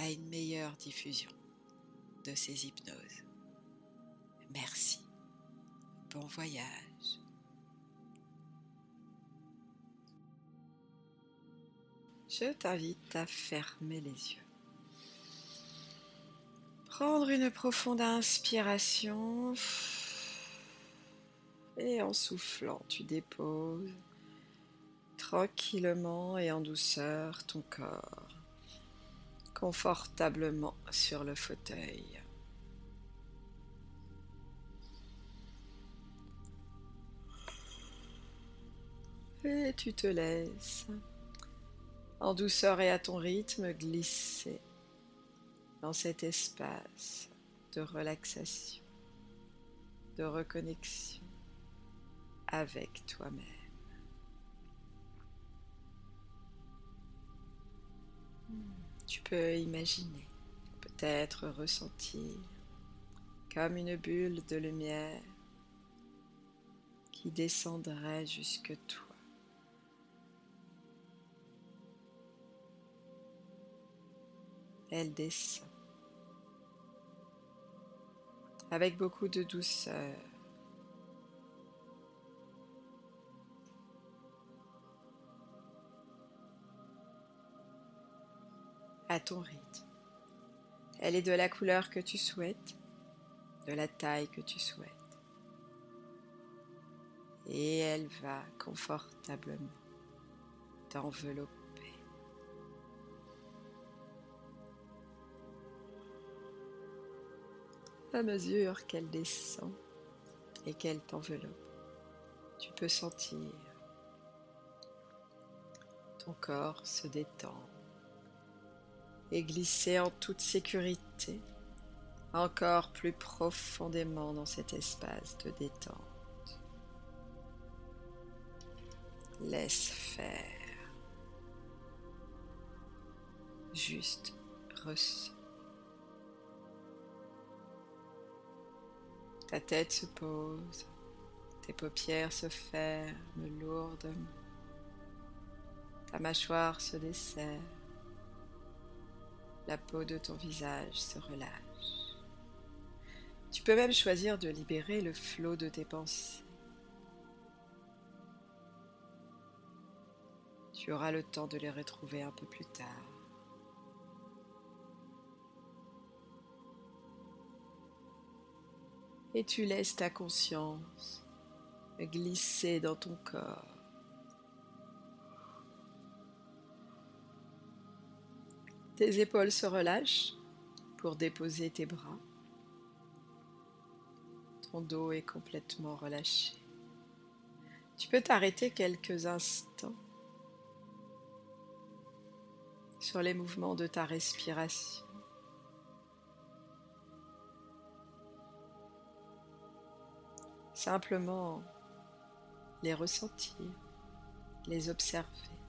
à une meilleure diffusion de ces hypnoses. Merci. Bon voyage. Je t'invite à fermer les yeux. Prendre une profonde inspiration et en soufflant, tu déposes tranquillement et en douceur ton corps confortablement sur le fauteuil. Et tu te laisses en douceur et à ton rythme glisser dans cet espace de relaxation, de reconnexion avec toi-même. Tu peux imaginer, peut-être ressentir comme une bulle de lumière qui descendrait jusque toi. Elle descend avec beaucoup de douceur. À ton rythme. Elle est de la couleur que tu souhaites, de la taille que tu souhaites. Et elle va confortablement t'envelopper. À mesure qu'elle descend et qu'elle t'enveloppe, tu peux sentir ton corps se détendre et glisser en toute sécurité encore plus profondément dans cet espace de détente. Laisse faire. Juste ressens. Ta tête se pose, tes paupières se ferment lourdement, ta mâchoire se desserre la peau de ton visage se relâche. Tu peux même choisir de libérer le flot de tes pensées. Tu auras le temps de les retrouver un peu plus tard. Et tu laisses ta conscience glisser dans ton corps Tes épaules se relâchent pour déposer tes bras. Ton dos est complètement relâché. Tu peux t'arrêter quelques instants sur les mouvements de ta respiration. Simplement les ressentir, les observer.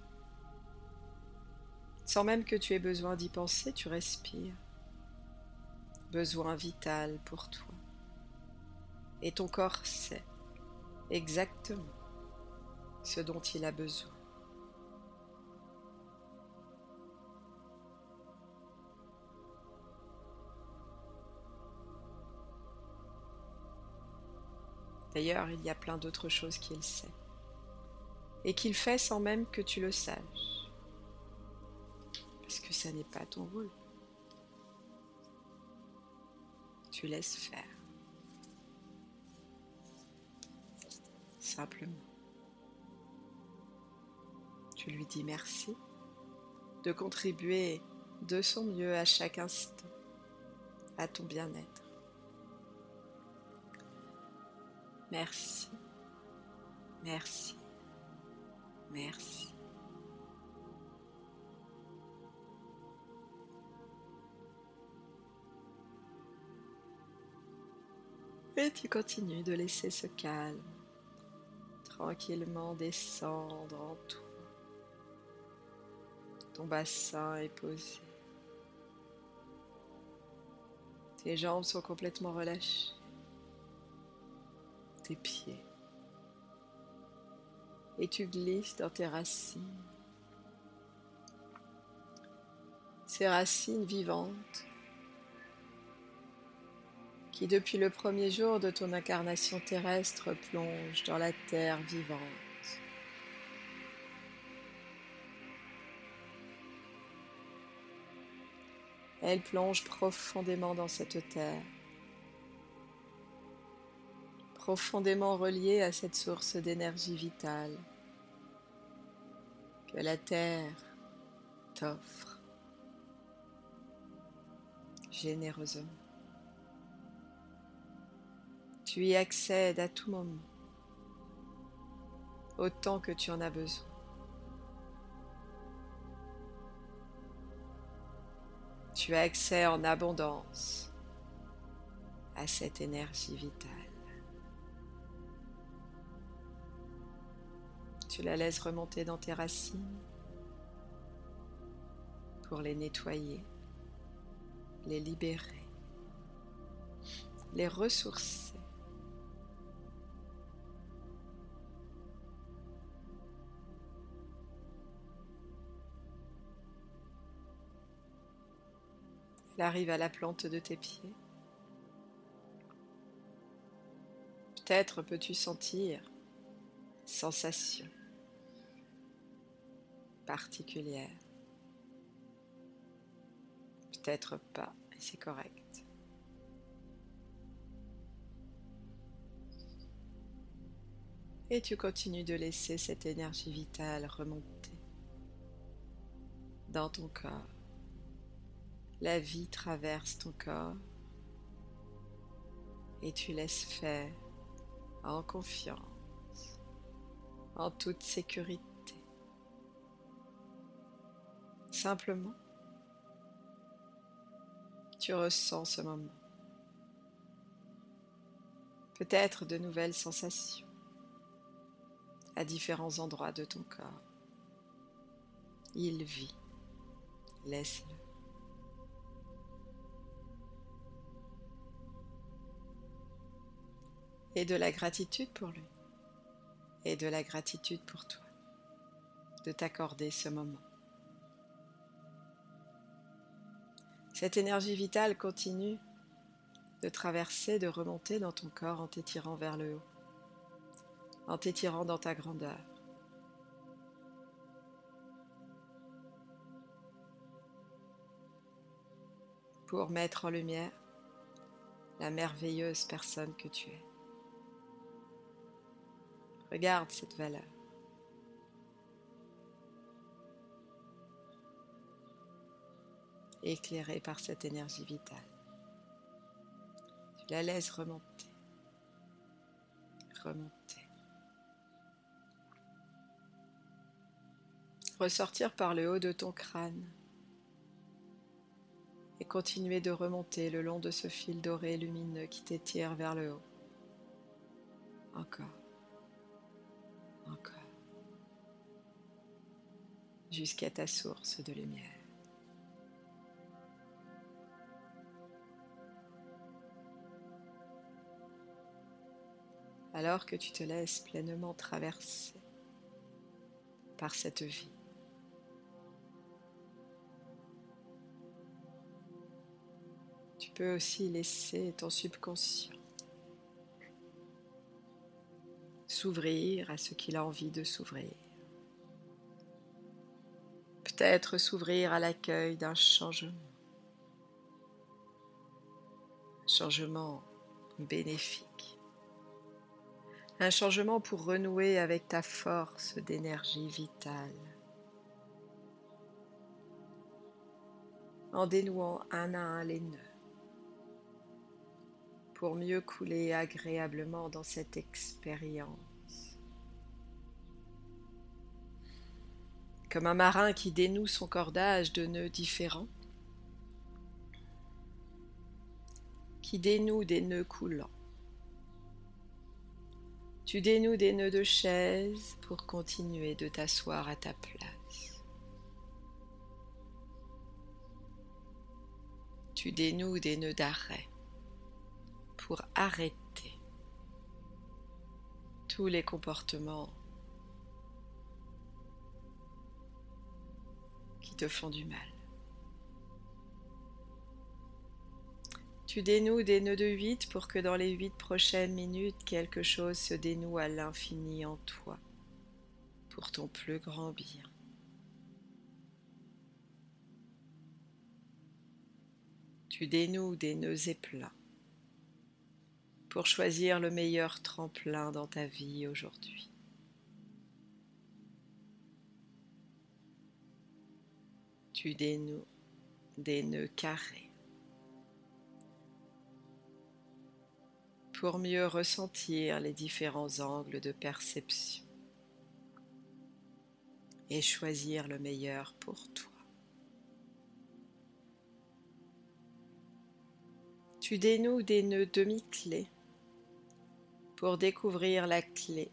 Sans même que tu aies besoin d'y penser, tu respires. Besoin vital pour toi. Et ton corps sait exactement ce dont il a besoin. D'ailleurs, il y a plein d'autres choses qu'il sait et qu'il fait sans même que tu le saches que ça n'est pas ton rôle. Tu laisses faire. Simplement. Tu lui dis merci de contribuer de son mieux à chaque instant à ton bien-être. Merci, merci, merci. Et tu continues de laisser ce calme tranquillement descendre en toi. Ton bassin est posé. Tes jambes sont complètement relâchées. Tes pieds. Et tu glisses dans tes racines. Ces racines vivantes qui depuis le premier jour de ton incarnation terrestre plongent dans la terre vivante. Elle plonge profondément dans cette terre, profondément reliée à cette source d'énergie vitale que la terre t'offre généreusement. Tu y accèdes à tout moment, autant que tu en as besoin. Tu as accès en abondance à cette énergie vitale. Tu la laisses remonter dans tes racines pour les nettoyer, les libérer, les ressourcer arrive à la plante de tes pieds. Peut-être peux-tu sentir sensation particulière. Peut-être pas, et c'est correct. Et tu continues de laisser cette énergie vitale remonter dans ton corps. La vie traverse ton corps et tu laisses faire en confiance, en toute sécurité. Simplement, tu ressens ce moment. Peut-être de nouvelles sensations à différents endroits de ton corps. Il vit. Laisse-le. Et de la gratitude pour lui et de la gratitude pour toi de t'accorder ce moment. Cette énergie vitale continue de traverser, de remonter dans ton corps en t'étirant vers le haut, en t'étirant dans ta grandeur. pour mettre en lumière la merveilleuse personne que tu es. Regarde cette valeur. Éclairée par cette énergie vitale. Tu la laisses remonter. Remonter. Ressortir par le haut de ton crâne et continuer de remonter le long de ce fil doré lumineux qui t'étire vers le haut. Encore jusqu'à ta source de lumière. Alors que tu te laisses pleinement traverser par cette vie. Tu peux aussi laisser ton subconscient s'ouvrir à ce qu'il a envie de s'ouvrir. S'ouvrir à l'accueil d'un changement. Un changement bénéfique. Un changement pour renouer avec ta force d'énergie vitale. En dénouant un à un les nœuds pour mieux couler agréablement dans cette expérience. Comme un marin qui dénoue son cordage de nœuds différents, qui dénoue des nœuds coulants, Tu dénoues des nœuds de chaise pour continuer de t'asseoir à ta place. Tu dénoues des nœuds d'arrêt pour arrêter tous les comportements font du mal. Tu dénoues des nœuds de 8 pour que dans les 8 prochaines minutes, quelque chose se dénoue à l'infini en toi, pour ton plus grand bien. Tu dénoues des nœuds épleins pour choisir le meilleur tremplin dans ta vie aujourd'hui. Tu dénoues des nœuds carrés pour mieux ressentir les différents angles de perception et choisir le meilleur pour toi. Tu dénoues des nœuds demi-clés pour découvrir la clé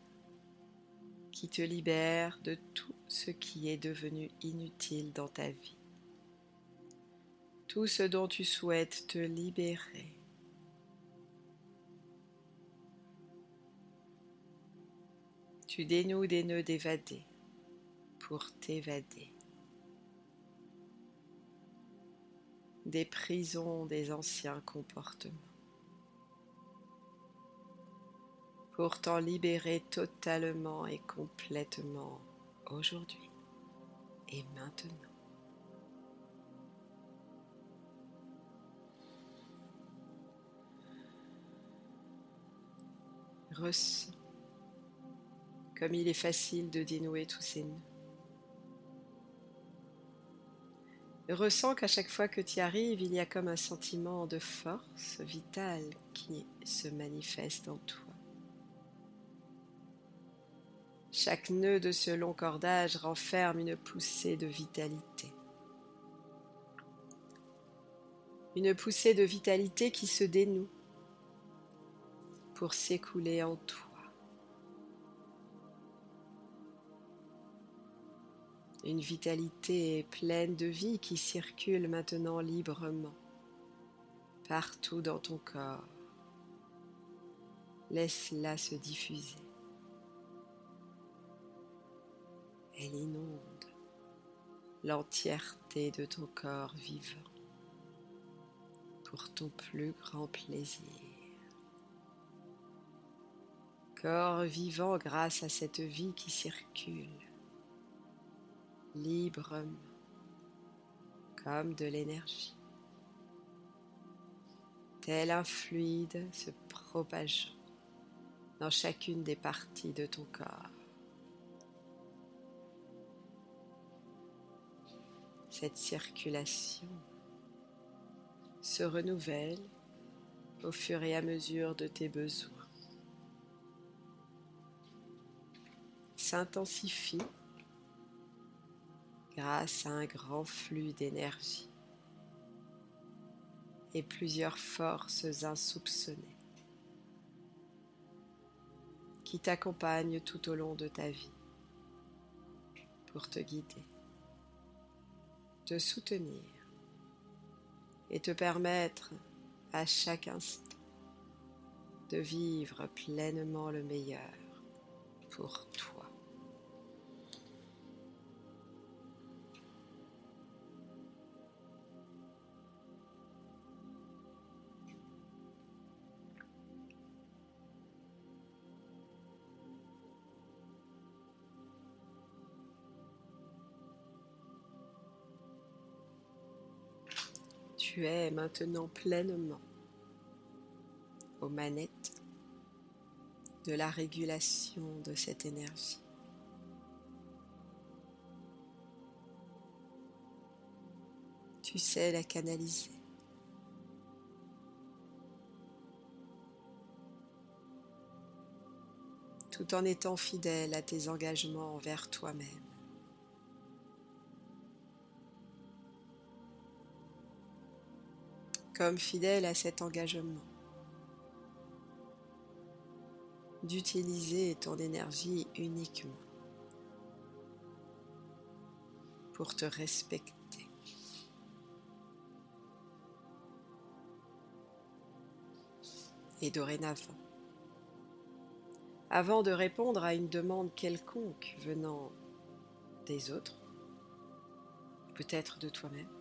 qui te libère de tout ce qui est devenu inutile dans ta vie. Tout ce dont tu souhaites te libérer. Tu dénoues des nœuds d'évader pour t'évader. Des prisons des anciens comportements. pour t'en libérer totalement et complètement aujourd'hui et maintenant. Ressens comme il est facile de dénouer tous ces nœuds. Ressens qu'à chaque fois que tu arrives, il y a comme un sentiment de force vitale qui se manifeste en toi. Chaque nœud de ce long cordage renferme une poussée de vitalité. Une poussée de vitalité qui se dénoue pour s'écouler en toi. Une vitalité pleine de vie qui circule maintenant librement partout dans ton corps. Laisse-la se diffuser. Elle inonde l'entièreté de ton corps vivant pour ton plus grand plaisir. Corps vivant grâce à cette vie qui circule librement comme de l'énergie, tel un fluide se propageant dans chacune des parties de ton corps. Cette circulation se renouvelle au fur et à mesure de tes besoins, s'intensifie grâce à un grand flux d'énergie et plusieurs forces insoupçonnées qui t'accompagnent tout au long de ta vie pour te guider te soutenir et te permettre à chaque instant de vivre pleinement le meilleur pour toi. Tu es maintenant pleinement aux manettes de la régulation de cette énergie. Tu sais la canaliser. tout en étant fidèle à tes engagements envers toi-même. Comme fidèle à cet engagement. D'utiliser ton énergie uniquement. Pour te respecter. Et dorénavant, avant de répondre à une demande quelconque venant des autres, peut-être de toi-même,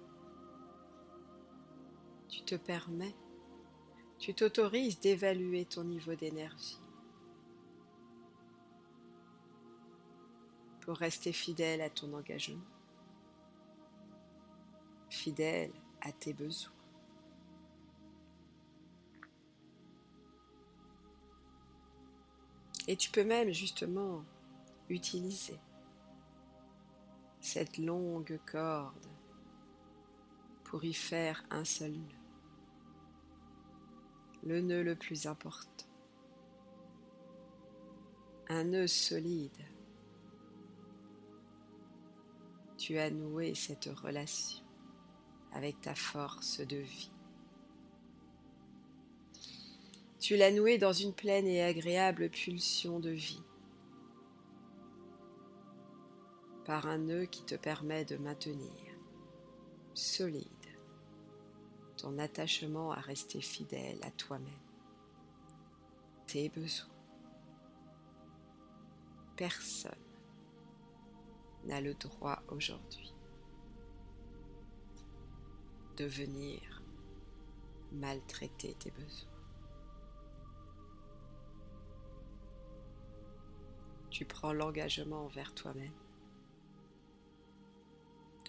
tu te permets, tu t'autorises d'évaluer ton niveau d'énergie pour rester fidèle à ton engagement, fidèle à tes besoins. Et tu peux même justement utiliser cette longue corde pour y faire un seul nœud. Le nœud le plus important. Un nœud solide. Tu as noué cette relation avec ta force de vie. Tu l'as noué dans une pleine et agréable pulsion de vie, par un nœud qui te permet de maintenir solide ton attachement à rester fidèle à toi-même, tes besoins. Personne n'a le droit aujourd'hui de venir maltraiter tes besoins. tu prends l'engagement envers toi-même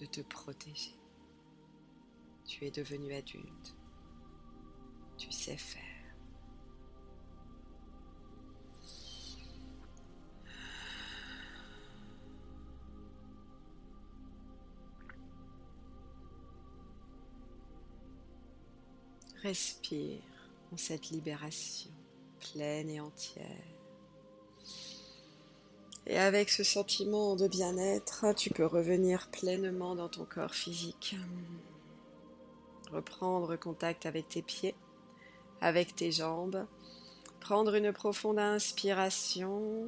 de te protéger. Tu es devenu adulte. Tu sais faire. Respire en cette libération pleine et entière. Et avec ce sentiment de bien-être, tu peux revenir pleinement dans ton corps physique. Reprendre contact avec tes pieds, avec tes jambes. Prendre une profonde inspiration,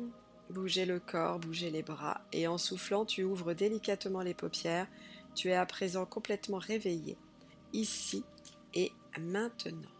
bouger le corps, bouger les bras. Et en soufflant, tu ouvres délicatement les paupières. Tu es à présent complètement réveillé, ici et maintenant.